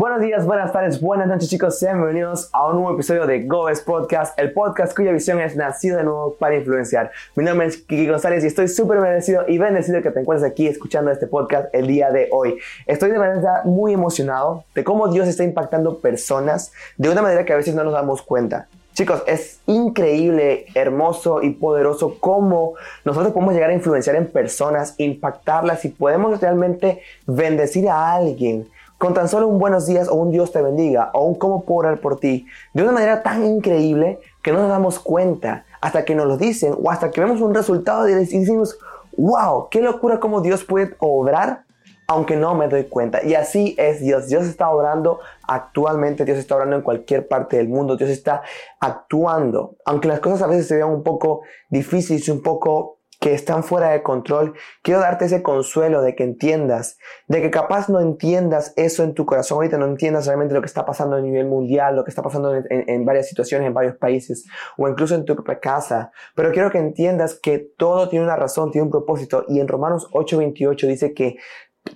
Buenos días, buenas tardes, buenas noches chicos, sean bienvenidos a un nuevo episodio de GoES Podcast, el podcast cuya visión es nacido de nuevo para influenciar. Mi nombre es Kiki González y estoy súper agradecido y bendecido que te encuentres aquí escuchando este podcast el día de hoy. Estoy de verdad muy emocionado de cómo Dios está impactando personas de una manera que a veces no nos damos cuenta. Chicos, es increíble, hermoso y poderoso cómo nosotros podemos llegar a influenciar en personas, impactarlas y podemos realmente bendecir a alguien con tan solo un buenos días o un Dios te bendiga o un cómo puedo orar por ti, de una manera tan increíble que no nos damos cuenta hasta que nos lo dicen o hasta que vemos un resultado y decimos, wow, qué locura cómo Dios puede obrar aunque no me doy cuenta. Y así es Dios. Dios está obrando actualmente, Dios está obrando en cualquier parte del mundo, Dios está actuando. Aunque las cosas a veces se vean un poco difíciles, un poco que están fuera de control, quiero darte ese consuelo de que entiendas, de que capaz no entiendas eso en tu corazón, ahorita no entiendas realmente lo que está pasando a nivel mundial, lo que está pasando en, varias situaciones, en varios países, o incluso en tu propia casa, pero quiero que entiendas que todo tiene una razón, tiene un propósito, y en Romanos 8:28 dice que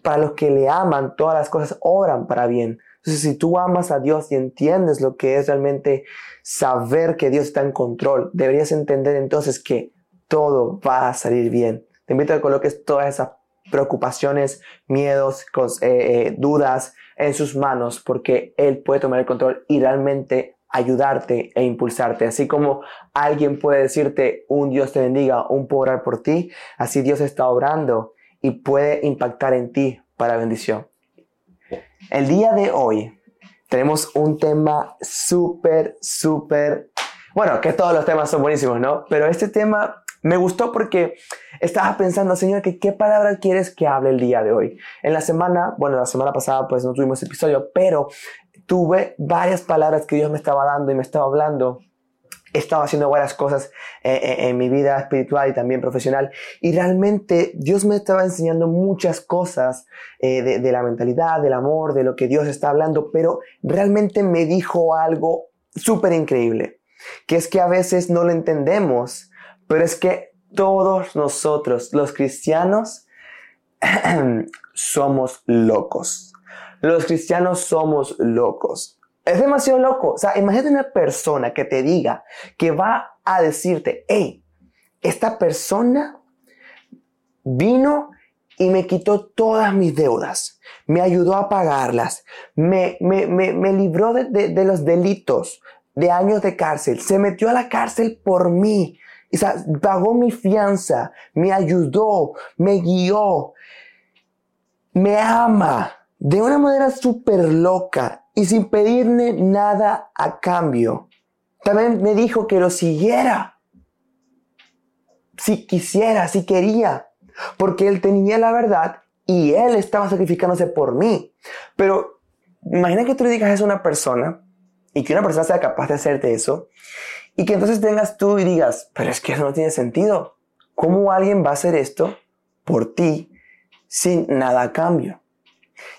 para los que le aman, todas las cosas obran para bien. Entonces, si tú amas a Dios y entiendes lo que es realmente saber que Dios está en control, deberías entender entonces que todo va a salir bien. Te invito a que coloques todas esas preocupaciones, miedos, eh, eh, dudas en sus manos porque Él puede tomar el control y realmente ayudarte e impulsarte. Así como alguien puede decirte un Dios te bendiga, un puedo por ti, así Dios está obrando y puede impactar en ti para bendición. El día de hoy tenemos un tema súper, súper, bueno, que todos los temas son buenísimos, ¿no? Pero este tema me gustó porque estaba pensando, Señor, que qué palabra quieres que hable el día de hoy. En la semana, bueno, la semana pasada pues no tuvimos episodio, pero tuve varias palabras que Dios me estaba dando y me estaba hablando. Estaba haciendo varias cosas eh, eh, en mi vida espiritual y también profesional. Y realmente Dios me estaba enseñando muchas cosas eh, de, de la mentalidad, del amor, de lo que Dios está hablando, pero realmente me dijo algo súper increíble, que es que a veces no lo entendemos pero es que todos nosotros, los cristianos, somos locos. Los cristianos somos locos. Es demasiado loco. O sea, imagínate una persona que te diga que va a decirte, hey, esta persona vino y me quitó todas mis deudas, me ayudó a pagarlas, me, me, me, libró de, de los delitos, de años de cárcel, se metió a la cárcel por mí, o pagó mi fianza, me ayudó, me guió, me ama de una manera súper loca y sin pedirme nada a cambio. También me dijo que lo siguiera. Si quisiera, si quería. Porque él tenía la verdad y él estaba sacrificándose por mí. Pero imagina que tú le digas eso a una persona y que una persona sea capaz de hacerte eso y que entonces tengas tú y digas, pero es que eso no tiene sentido. ¿Cómo alguien va a hacer esto por ti sin nada a cambio?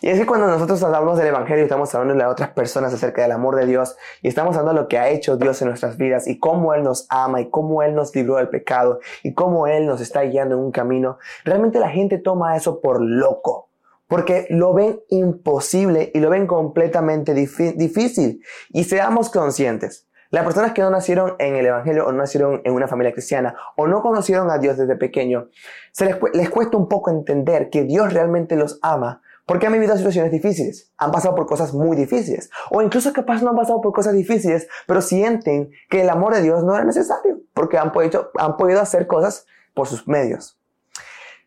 Y es que cuando nosotros hablamos del Evangelio y estamos hablando a otras personas acerca del amor de Dios y estamos hablando de lo que ha hecho Dios en nuestras vidas y cómo Él nos ama y cómo Él nos libró del pecado y cómo Él nos está guiando en un camino, realmente la gente toma eso por loco. Porque lo ven imposible y lo ven completamente difícil. Y seamos conscientes. Las personas que no nacieron en el Evangelio o no nacieron en una familia cristiana o no conocieron a Dios desde pequeño, se les, cuesta un poco entender que Dios realmente los ama porque han vivido situaciones difíciles, han pasado por cosas muy difíciles, o incluso capaz no han pasado por cosas difíciles, pero sienten que el amor de Dios no era necesario, porque han podido, han podido hacer cosas por sus medios.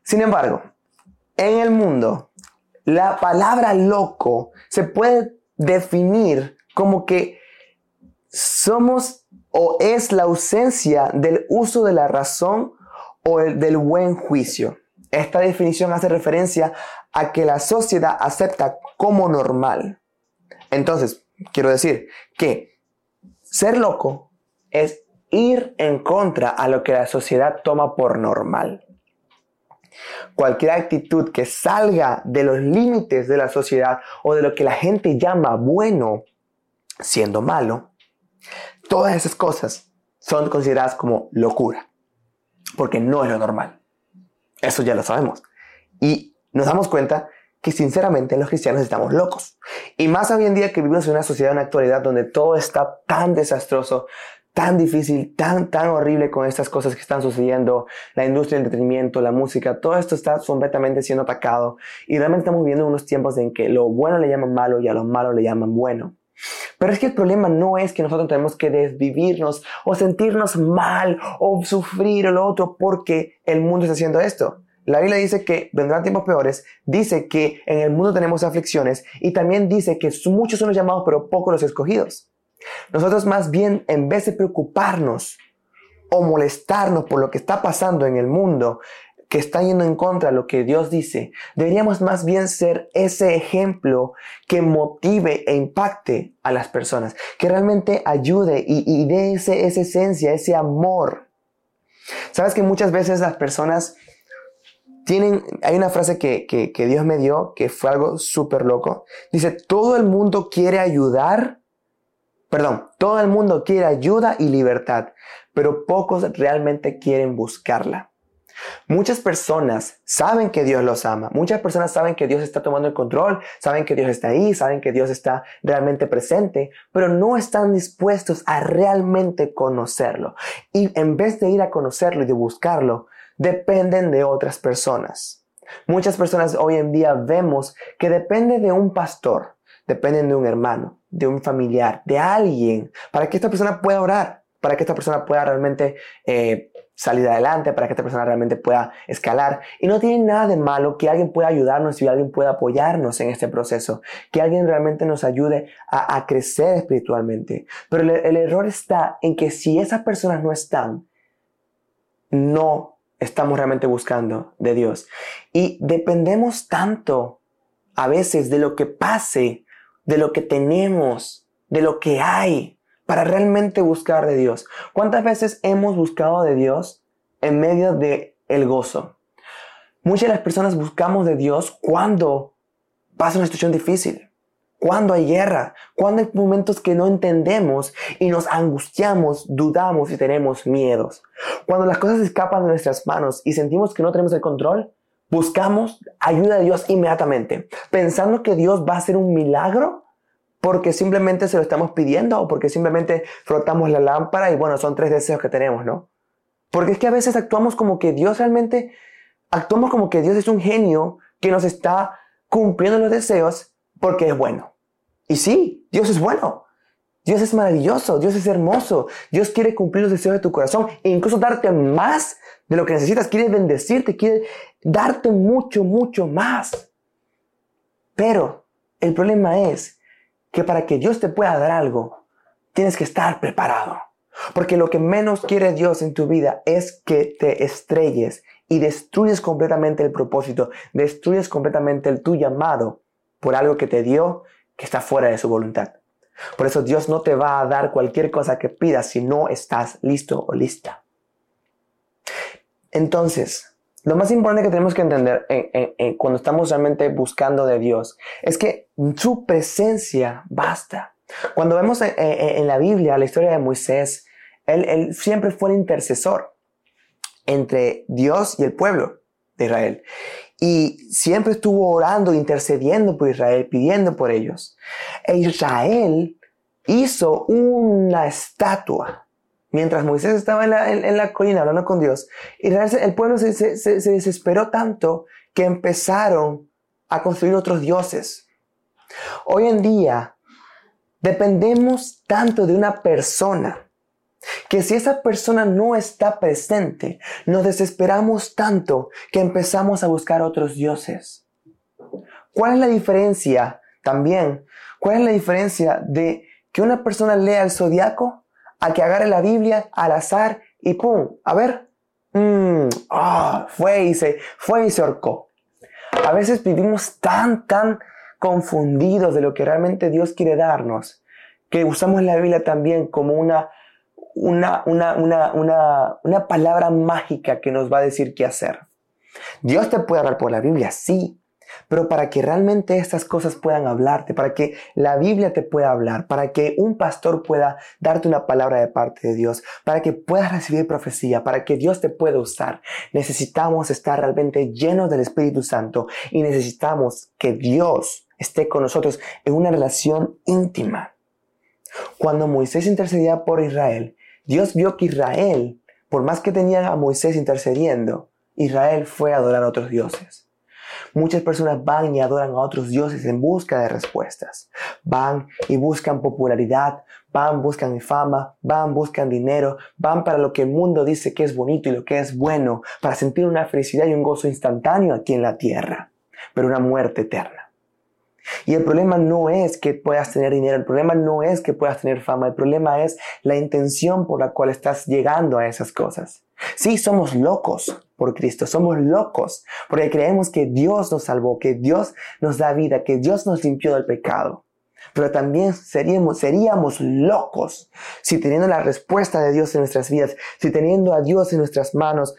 Sin embargo, en el mundo, la palabra loco se puede definir como que somos o es la ausencia del uso de la razón o el, del buen juicio. Esta definición hace referencia a que la sociedad acepta como normal. Entonces, quiero decir que ser loco es ir en contra a lo que la sociedad toma por normal. Cualquier actitud que salga de los límites de la sociedad o de lo que la gente llama bueno, siendo malo, Todas esas cosas son consideradas como locura, porque no es lo normal. Eso ya lo sabemos. Y nos damos cuenta que sinceramente los cristianos estamos locos. Y más hoy en día que vivimos en una sociedad, en la actualidad, donde todo está tan desastroso, tan difícil, tan, tan horrible con estas cosas que están sucediendo, la industria del entretenimiento, la música, todo esto está completamente siendo atacado y realmente estamos viviendo unos tiempos en que lo bueno le llaman malo y a lo malo le llaman bueno. Pero es que el problema no es que nosotros tenemos que desvivirnos o sentirnos mal o sufrir o lo otro porque el mundo está haciendo esto. La Biblia dice que vendrán tiempos peores, dice que en el mundo tenemos aflicciones y también dice que muchos son los llamados pero pocos los escogidos. Nosotros más bien, en vez de preocuparnos o molestarnos por lo que está pasando en el mundo, que está yendo en contra de lo que Dios dice, deberíamos más bien ser ese ejemplo que motive e impacte a las personas, que realmente ayude y, dé ese, esa esencia, ese amor. Sabes que muchas veces las personas tienen, hay una frase que, que Dios me dio que fue algo súper loco. Dice, todo el mundo quiere ayudar, Perdón, todo el mundo quiere ayuda y libertad, pero pocos realmente quieren buscarla. Muchas personas saben que Dios los ama, muchas personas saben que Dios está tomando el control, saben que Dios está ahí, saben que Dios está realmente presente, pero no están dispuestos a realmente conocerlo. Y en vez de ir a conocerlo y de buscarlo, dependen de otras personas. Muchas personas hoy en día vemos que depende de un pastor, dependen de un hermano, de un familiar, de alguien, para que esta persona pueda orar, para que esta persona pueda realmente eh, salir adelante, para que esta persona realmente pueda escalar. Y no tiene nada de malo que alguien pueda ayudarnos y alguien pueda apoyarnos en este proceso, que alguien realmente nos ayude a, crecer espiritualmente. Pero el, el error está en que si esas personas no están, no estamos realmente buscando de Dios. Y dependemos tanto a veces de lo que pase de lo que tenemos, de lo que hay, para realmente buscar de Dios. ¿Cuántas veces hemos buscado de Dios en medio de el gozo? Muchas de las personas buscamos de Dios cuando pasa una situación difícil, cuando hay guerra, cuando hay momentos que no entendemos y nos angustiamos, dudamos y tenemos miedos. Cuando las cosas escapan de nuestras manos y sentimos que no tenemos el control, buscamos ayuda de Dios inmediatamente, pensando que Dios va a hacer un milagro porque simplemente se lo estamos pidiendo o porque simplemente frotamos la lámpara y bueno, son tres deseos que tenemos, ¿no? Porque es que a veces actuamos como que Dios realmente, actuamos como que Dios es un genio que nos está cumpliendo los deseos porque es bueno. Y sí, Dios es bueno. Dios es maravilloso, Dios es hermoso, Dios quiere cumplir los deseos de tu corazón e incluso darte más de lo que necesitas, quiere bendecirte, quiere darte mucho, mucho más. Pero el problema es que para que Dios te pueda dar algo, tienes que estar preparado. Porque lo que menos quiere Dios en tu vida es que te estrelles y destruyes completamente el propósito, destruyes completamente el tu llamado por algo que te dio que está fuera de su voluntad. Por eso Dios no te va a dar cualquier cosa que pidas si no estás listo o lista. Entonces, lo más importante que tenemos que entender cuando estamos realmente buscando de Dios es que su presencia basta. Cuando vemos en, la Biblia la historia de Moisés, él siempre fue el intercesor entre Dios y el pueblo de Israel y siempre estuvo orando, intercediendo por Israel, pidiendo por ellos. E Israel hizo una estatua. Mientras Moisés estaba en la, colina hablando con Dios, el pueblo se, se desesperó tanto que empezaron a construir otros dioses. Hoy en día dependemos tanto de una persona que si esa persona no está presente, nos desesperamos tanto que empezamos a buscar otros dioses. ¿Cuál es la diferencia también? ¿Cuál es la diferencia de que una persona lea el zodiaco a que agarre la Biblia al azar y ¡pum! A ver, mm, ah, fue y se, fue y se ahorcó. A veces vivimos tan, tan confundidos de lo que realmente Dios quiere darnos, que usamos la Biblia también como una una, una, palabra mágica que nos va a decir qué hacer. Dios te puede hablar por la Biblia, sí, Pero para que realmente estas cosas puedan hablarte, para que la Biblia te pueda hablar, para que un pastor pueda darte una palabra de parte de Dios, para que puedas recibir profecía, para que Dios te pueda usar, necesitamos estar realmente llenos del Espíritu Santo y necesitamos que Dios esté con nosotros en una relación íntima. Cuando Moisés intercedía por Israel, Dios vio que Israel, por más que tenía a Moisés intercediendo, Israel fue a adorar a otros dioses. Muchas personas van y adoran a otros dioses en busca de respuestas. Van y buscan popularidad, van, buscan fama, van, buscan dinero, van para lo que el mundo dice que es bonito y lo que es bueno, para sentir una felicidad y un gozo instantáneo aquí en la tierra, pero una muerte eterna. Y el problema no es que puedas tener dinero, el problema no es que puedas tener fama, el problema es la intención por la cual estás llegando a esas cosas. Sí, somos locos por Cristo, somos locos porque creemos que Dios nos salvó, que Dios nos da vida, que Dios nos limpió del pecado. Pero también seríamos, locos si teniendo la respuesta de Dios en nuestras vidas, si teniendo a Dios en nuestras manos,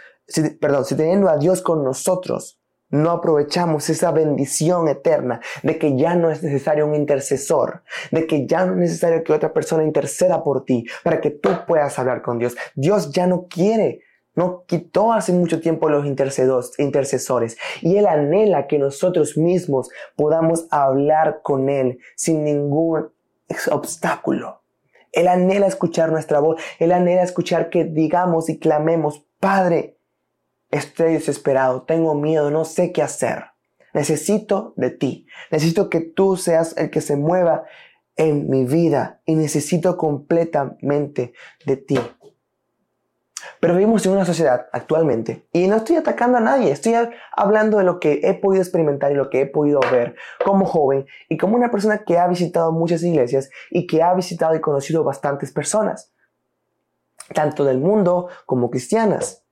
perdón, si teniendo a Dios con nosotros, no aprovechamos esa bendición eterna de que ya no es necesario un intercesor, de que ya no es necesario que otra persona interceda por ti para que tú puedas hablar con Dios. Dios ya no quiere, no quitó hace mucho tiempo los intercesores y Él anhela que nosotros mismos podamos hablar con Él sin ningún obstáculo. Él anhela escuchar nuestra voz, Él anhela escuchar que digamos y clamemos, Padre, Estoy desesperado, tengo miedo, no sé qué hacer. Necesito de ti. Necesito que tú seas el que se mueva en mi vida y necesito completamente de ti. Pero vivimos en una sociedad actualmente y no estoy atacando a nadie, estoy hablando de lo que he podido experimentar y lo que he podido ver como joven y como una persona que ha visitado muchas iglesias y que ha visitado y conocido bastantes personas, tanto del mundo como cristianas.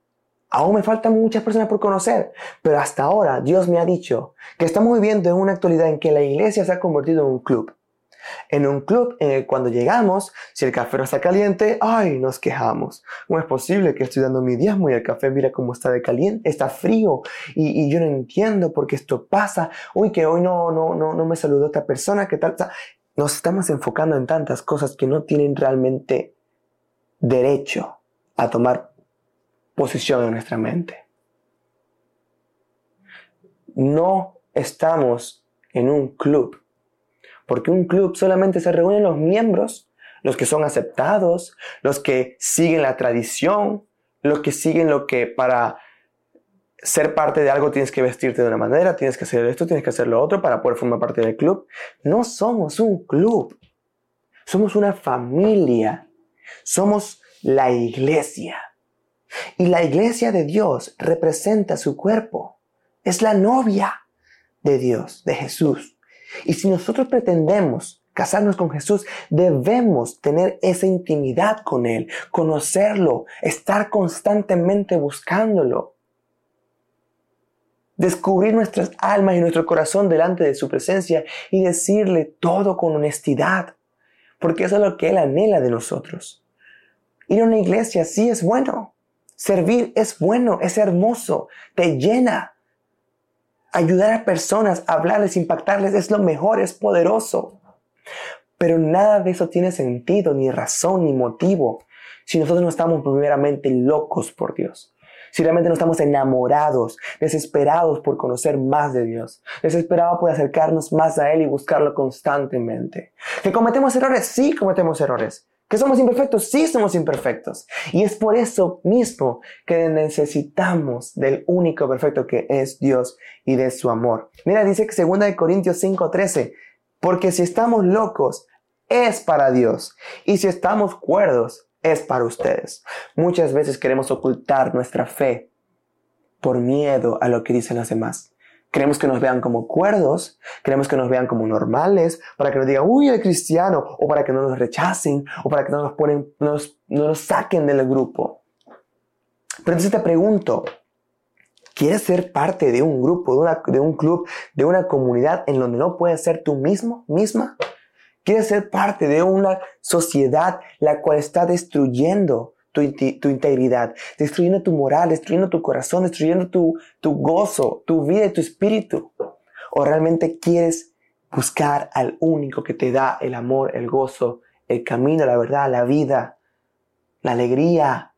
Aún me faltan muchas personas por conocer, pero hasta ahora Dios me ha dicho que estamos viviendo en una actualidad en que la iglesia se ha convertido en un club. En un club que cuando llegamos, si el café no está caliente, ¡ay! Nos quejamos. ¿Cómo es posible que estoy dando mi diezmo y el café mira cómo está de caliente? Está frío y, yo no entiendo por qué esto pasa. Uy, que hoy no, no, no, no me saludó esta persona, ¿qué tal? Nos estamos enfocando en tantas cosas que no tienen realmente derecho a tomar posición en nuestra mente. No estamos en un club, porque un club solamente se reúnen los miembros, los que son aceptados, los que siguen la tradición, los que siguen lo que para ser parte de algo tienes que vestirte de una manera, tienes que hacer esto, tienes que hacer lo otro para poder formar parte del club. No somos un club, somos una familia, somos la iglesia. Y la iglesia de Dios representa su cuerpo. Es la novia de Dios, de Jesús. Y si nosotros pretendemos casarnos con Jesús, debemos tener esa intimidad con Él, conocerlo, estar constantemente buscándolo. Descubrir nuestras almas y nuestro corazón delante de su presencia y decirle todo con honestidad, porque eso es lo que Él anhela de nosotros. Ir a una iglesia sí es bueno, Servir es bueno, es hermoso, te llena. Ayudar a personas, hablarles, impactarles es lo mejor, es poderoso. Pero nada de eso tiene sentido, ni razón, ni motivo, si nosotros no estamos primeramente locos por Dios. Si realmente no estamos enamorados, desesperados por conocer más de Dios, desesperados por acercarnos más a Él y buscarlo constantemente. ¿Que cometemos errores? Sí, cometemos errores. ¿Que somos imperfectos? Sí, somos imperfectos. Y es por eso mismo que necesitamos del único perfecto que es Dios y de su amor. Mira, dice que 2 Corintios 5:13, porque si estamos locos, es para Dios. Y si estamos cuerdos, es para ustedes. Muchas veces queremos ocultar nuestra fe por miedo a lo que dicen los demás. Queremos que nos vean como cuerdos, queremos que nos vean como normales, para que nos digan, uy, el cristiano, o para que no nos rechacen, o para que no nos, ponen, no nos saquen del grupo. Pero entonces te pregunto, ¿quieres ser parte de un grupo, de, un club, de una comunidad en donde no puedes ser tú mismo, misma? ¿Quieres ser parte de una sociedad la cual está destruyendo tu, integridad, destruyendo tu moral, destruyendo tu corazón, destruyendo tu, tu gozo, tu vida y tu espíritu. ¿O realmente quieres buscar al único que te da el amor, el gozo, el camino, la verdad, la vida, la alegría,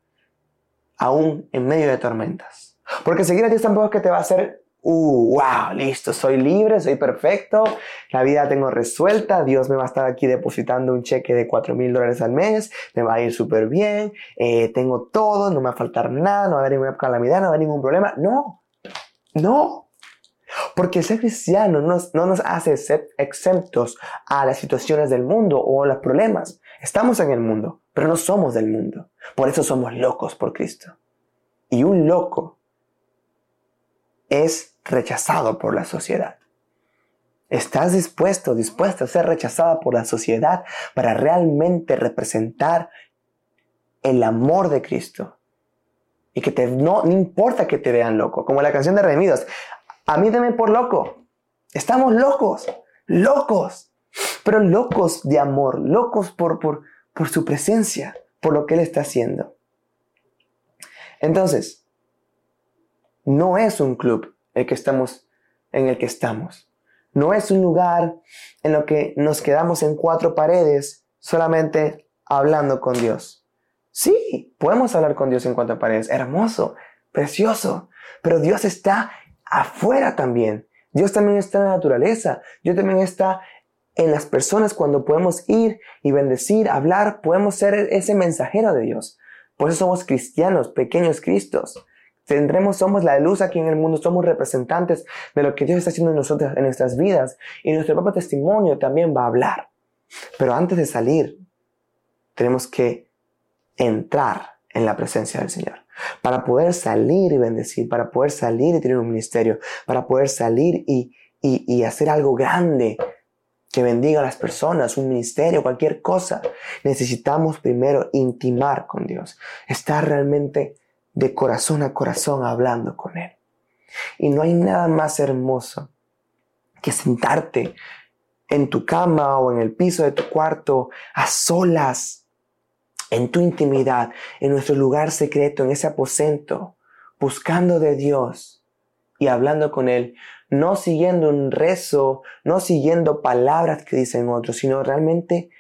aún en medio de tormentas? Porque seguir a Dios tampoco es que te va a hacer uh, wow, listo, soy libre, soy perfecto, la vida tengo resuelta, Dios me va a estar aquí depositando un cheque de 4 mil dólares al mes, me va a ir súper bien, eh, tengo todo, no me va a faltar nada, no va a haber ninguna calamidad, no va a haber ningún problema. No, no. Porque ser cristiano no, no nos hace exentos a las situaciones del mundo o a los problemas. Estamos en el mundo, pero no somos del mundo. Por eso somos locos por Cristo. Y un loco es rechazado por la sociedad. ¿Estás dispuesto, dispuesto a ser rechazada por la sociedad para realmente representar el amor de Cristo? Y que te, no, no importa que te vean loco, como la canción de Redimidos. A mí deme por loco. Estamos locos, locos, pero locos de amor, locos por, por, por su presencia, por lo que Él está haciendo. Entonces, no es un club, el que estamos, en el que estamos. No es un lugar en lo que nos quedamos en cuatro paredes solamente hablando con Dios. Sí, podemos hablar con Dios en cuatro paredes. Hermoso, precioso. Pero Dios está afuera también. Dios también está en la naturaleza. Dios también está en las personas cuando podemos ir y bendecir, hablar. Podemos ser ese mensajero de Dios. Por eso somos cristianos, pequeños Cristos. Tendremos, somos la luz aquí en el mundo, somos representantes de lo que Dios está haciendo en nosotros, en nuestras vidas. Y nuestro propio testimonio también va a hablar. Pero antes de salir, tenemos que entrar en la presencia del Señor. Para poder salir y bendecir, para poder salir y tener un ministerio, para poder salir y, y, y hacer algo grande que bendiga a las personas, un ministerio, cualquier cosa, necesitamos primero intimar con Dios, estar realmente de corazón a corazón hablando con Él. Y no hay nada más hermoso que sentarte en tu cama o en el piso de tu cuarto a solas, en tu intimidad, en nuestro lugar secreto, en ese aposento, buscando de Dios y hablando con Él, no siguiendo un rezo, no siguiendo palabras que dicen otros, sino realmente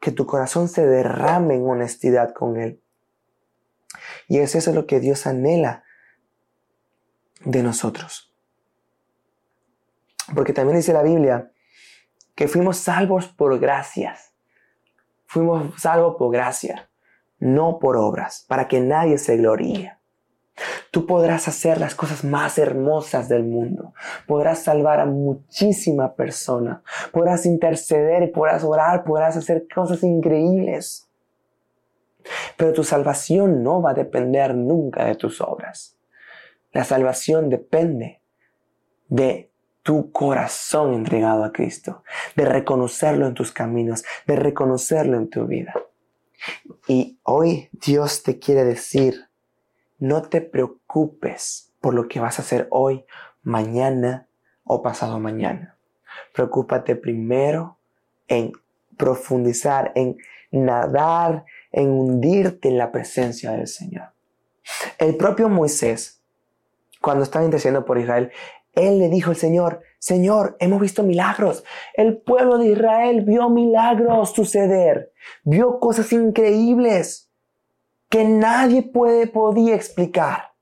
que tu corazón se derrame en honestidad con Él. Y es eso lo que Dios anhela de nosotros. Porque también dice la Biblia que fuimos salvos por gracias. Fuimos salvos por gracia, no por obras, para que nadie se gloríe. Tú podrás hacer las cosas más hermosas del mundo. Podrás salvar a muchísima persona. Podrás interceder, podrás orar, podrás hacer cosas increíbles. Pero tu salvación no va a depender nunca de tus obras. La salvación depende de tu corazón entregado a Cristo, de reconocerlo en tus caminos, de reconocerlo en tu vida. Y hoy Dios te quiere decir, no te preocupes por lo que vas a hacer hoy, mañana o pasado mañana. Preocúpate primero en profundizar, en nadar en hundirte en la presencia del Señor. El propio Moisés, cuando estaba intercediendo por Israel, él le dijo al Señor, Señor, hemos visto milagros. El pueblo de Israel vio milagros suceder, vio cosas increíbles que nadie puede, podía explicar.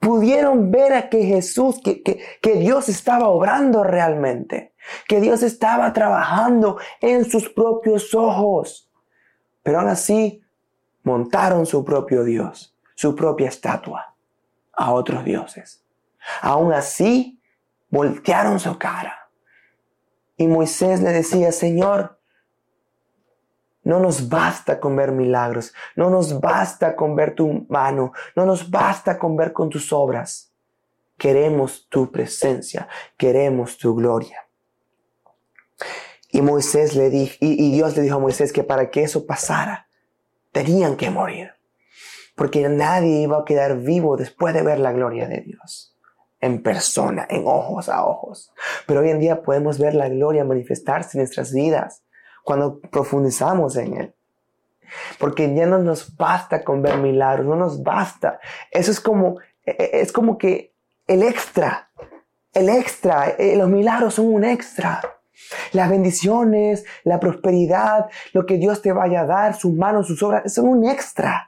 Pudieron ver a que Jesús, que, que, que Dios estaba obrando realmente, que Dios estaba trabajando en sus propios ojos. Pero aún así montaron su propio Dios, su propia estatua, a otros dioses. Aún así voltearon su cara. Y Moisés le decía, Señor, no nos basta con ver milagros, no nos basta con ver tu mano, no nos basta con ver con tus obras. Queremos tu presencia, queremos tu gloria. Y Moisés le dijo, y, Dios le dijo a Moisés que para que eso pasara, tenían que morir. Porque nadie iba a quedar vivo después de ver la gloria de Dios. En persona, en ojos a ojos. Pero hoy en día podemos ver la gloria manifestarse en nuestras vidas cuando profundizamos en Él. Porque ya no nos basta con ver milagros, no nos basta. Eso es como, e, e, es como que el extra el extra, eh, los milagros son un extra. Las bendiciones, la prosperidad, lo que Dios te vaya a dar, sus manos, sus obras, son un extra.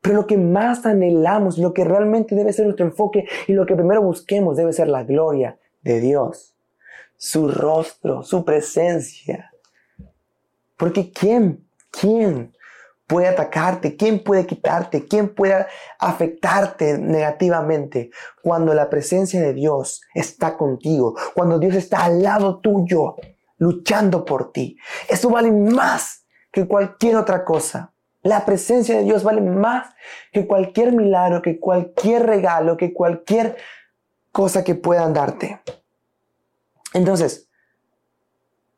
Pero lo que más anhelamos, lo que realmente debe ser nuestro enfoque y lo que primero busquemos debe ser la gloria de Dios, su rostro, su presencia. Porque ¿quién, quién puede atacarte? ¿Quién puede quitarte? ¿Quién puede afectarte negativamente cuando la presencia de Dios está contigo? Cuando Dios está al lado tuyo, luchando por ti. Eso vale más que cualquier otra cosa. La presencia de Dios vale más que cualquier milagro, que cualquier regalo, que cualquier cosa que puedan darte. Entonces,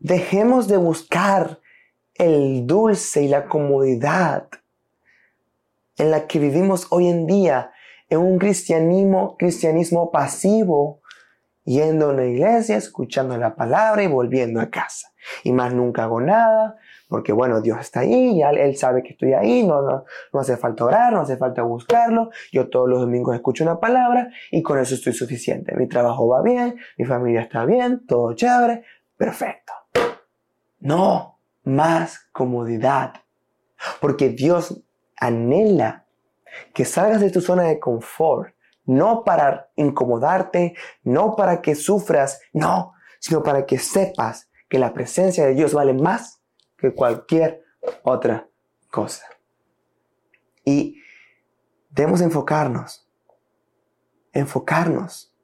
dejemos de buscar el dulce y la comodidad en la que vivimos hoy en día en un cristianismo, cristianismo pasivo, yendo a una iglesia, escuchando la palabra y volviendo a casa. Y más nunca hago nada, porque bueno, Dios está ahí, ya Él sabe que estoy ahí, no, no, no hace falta orar, no hace falta buscarlo, yo todos los domingos escucho una palabra y con eso estoy suficiente. Mi trabajo va bien, mi familia está bien, todo chévere, perfecto. No, más comodidad. Porque Dios anhela que salgas de tu zona de confort, no para incomodarte, no para que sufras, no, sino para que sepas que la presencia de Dios vale más que cualquier otra cosa. Y debemos enfocarnos, enfocarnos,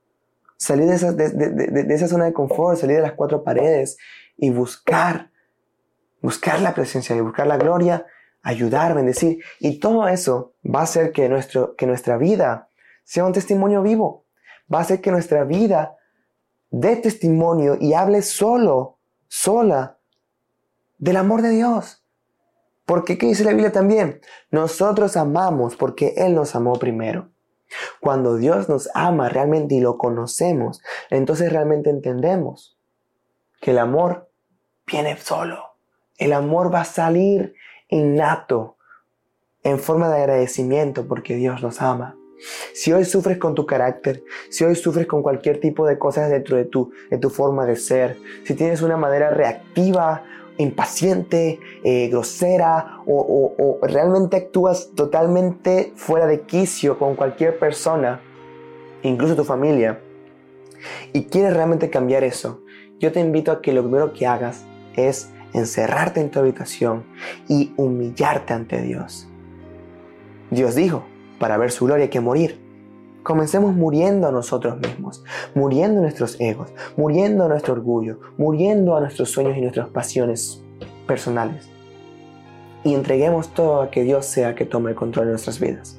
salir de esa, de esa zona de confort, salir de las cuatro paredes y buscar buscar la presencia y buscar la gloria, ayudar, bendecir. Y todo eso va a hacer que, nuestro, que nuestra vida sea un testimonio vivo. Va a hacer que nuestra vida dé testimonio y hable solo, sola, del amor de Dios. Porque, ¿qué dice la Biblia también? Nosotros amamos porque Él nos amó primero. Cuando Dios nos ama realmente y lo conocemos, entonces realmente entendemos que el amor viene solo. El amor va a salir innato en forma de agradecimiento porque Dios nos ama. Si hoy sufres con tu carácter, si hoy sufres con cualquier tipo de cosas dentro de tu, de tu forma de ser, si tienes una manera reactiva, impaciente, eh, grosera o, o realmente actúas totalmente fuera de quicio con cualquier persona, incluso tu familia, y quieres realmente cambiar eso, yo te invito a que lo primero que hagas es encerrarte en tu habitación y humillarte ante Dios. Dios dijo, para ver su gloria hay que morir. Comencemos muriendo a nosotros mismos, muriendo a nuestros egos, muriendo a nuestro orgullo, muriendo a nuestros sueños y nuestras pasiones personales. Y entreguemos todo a que Dios sea que tome el control de nuestras vidas.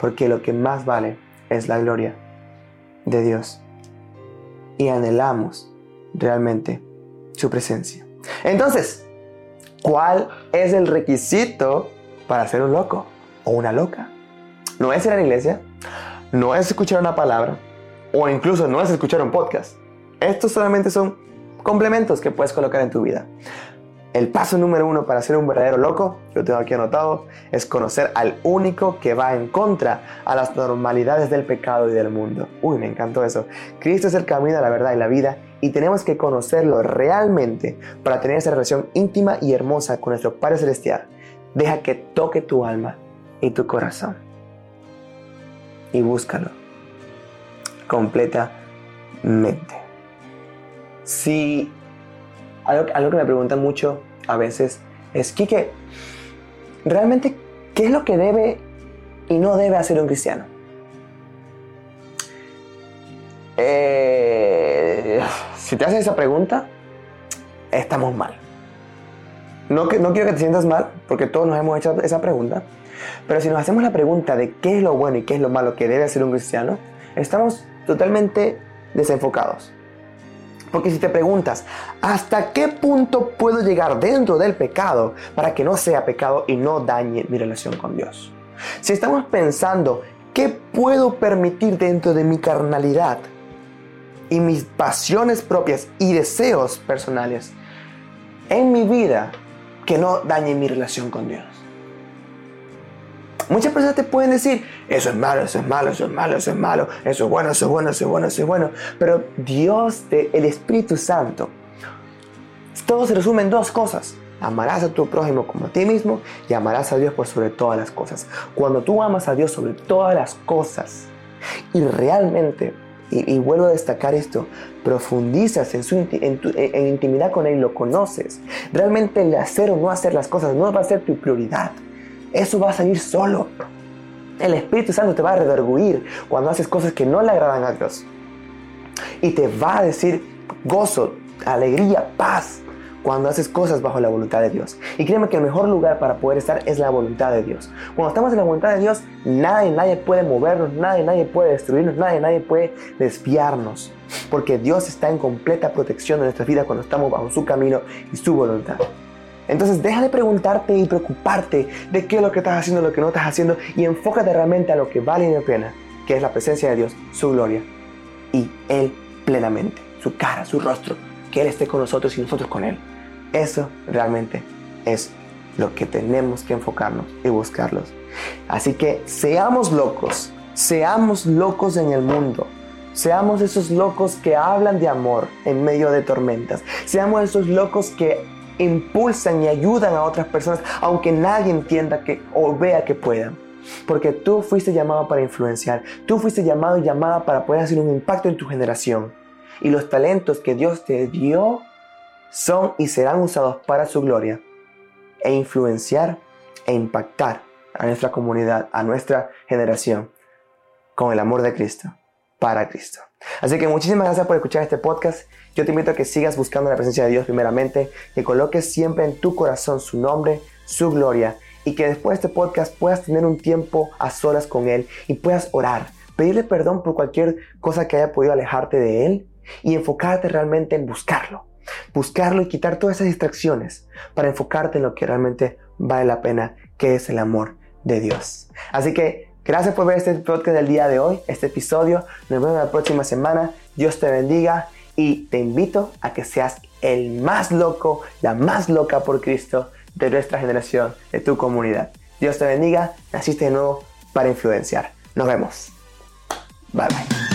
Porque lo que más vale es la gloria de Dios. Y anhelamos realmente su presencia. Entonces, ¿cuál es el requisito para ser un loco o una loca? No es ir a la iglesia, no es escuchar una palabra o incluso no es escuchar un podcast. Estos solamente son complementos que puedes colocar en tu vida. El paso número uno para ser un verdadero loco, yo tengo aquí anotado, es conocer al único que va en contra a las normalidades del pecado y del mundo. Uy, me encantó eso. Cristo es el camino, la verdad y la vida y tenemos que conocerlo realmente para tener esa relación íntima y hermosa con nuestro Padre Celestial. Deja que toque tu alma y tu corazón. Y búscalo completamente. Si algo, que me preguntan mucho a veces es, Kike, ¿realmente qué es lo que debe y no debe hacer un cristiano? Eh, si te haces esa pregunta, estamos mal. No, no quiero que te sientas mal, porque todos nos hemos hecho esa pregunta, pero si nos hacemos la pregunta de qué es lo bueno y qué es lo malo que debe hacer un cristiano, estamos totalmente desenfocados. Porque si te preguntas, ¿hasta qué punto puedo llegar dentro del pecado para que no sea pecado y no dañe mi relación con Dios? Si estamos pensando, ¿qué puedo permitir dentro de mi carnalidad y mis pasiones propias y deseos personales en mi vida que no dañe mi relación con Dios? Muchas personas te pueden decir, eso es malo, eso es malo, eso es malo, eso es malo, eso es bueno, eso es bueno, eso es bueno, eso es bueno. Pero Dios, el Espíritu Santo, todo se resume en dos cosas. Amarás a tu prójimo como a ti mismo y amarás a Dios por sobre todas las cosas. Cuando tú amas a Dios sobre todas las cosas y realmente, y, vuelvo a destacar esto, profundizas en, su, intimidad con Él lo conoces, realmente el hacer o no hacer las cosas no va a ser tu prioridad. Eso va a salir solo. El Espíritu Santo te va a redarguir cuando haces cosas que no le agradan a Dios. Y te va a decir gozo, alegría, paz cuando haces cosas bajo la voluntad de Dios. Y créeme que el mejor lugar para poder estar es la voluntad de Dios. Cuando estamos en la voluntad de Dios, nadie, nadie puede movernos, nadie, nadie puede destruirnos, nadie, nadie puede desviarnos. Porque Dios está en completa protección de nuestra vida cuando estamos bajo su camino y su voluntad. Entonces deja de preguntarte y preocuparte de qué es lo que estás haciendo, lo que no estás haciendo y enfócate realmente a lo que vale la pena, que es la presencia de Dios, su gloria y Él plenamente, su cara, su rostro, que Él esté con nosotros y nosotros con Él. Eso realmente es lo que tenemos que enfocarnos y buscarlos. Así que seamos locos, seamos locos en el mundo. Seamos esos locos que hablan de amor en medio de tormentas. Seamos esos locos que impulsan y ayudan a otras personas, aunque nadie entienda que o vea que puedan. Porque tú fuiste llamado para influenciar, tú fuiste llamado y llamada para poder hacer un impacto en tu generación. Y los talentos que Dios te dio son y serán usados para su gloria e influenciar e impactar a nuestra comunidad, a nuestra generación con el amor de Cristo, para Cristo. Así que muchísimas gracias por escuchar este podcast. Yo te invito a que sigas buscando la presencia de Dios primeramente, que coloques siempre en tu corazón su nombre, su gloria y que después de este podcast puedas tener un tiempo a solas con Él y puedas orar, pedirle perdón por cualquier cosa que haya podido alejarte de Él y enfocarte realmente en buscarlo buscarlo y quitar todas esas distracciones para enfocarte en lo que realmente vale la pena, que es el amor de Dios. Así que gracias por ver este podcast del día de hoy, este episodio. Nos vemos la próxima semana. Dios te bendiga y te invito a que seas el más loco, la más loca por Cristo de nuestra generación, de tu comunidad. Dios te bendiga, naciste de nuevo para influenciar. Nos vemos. Bye bye.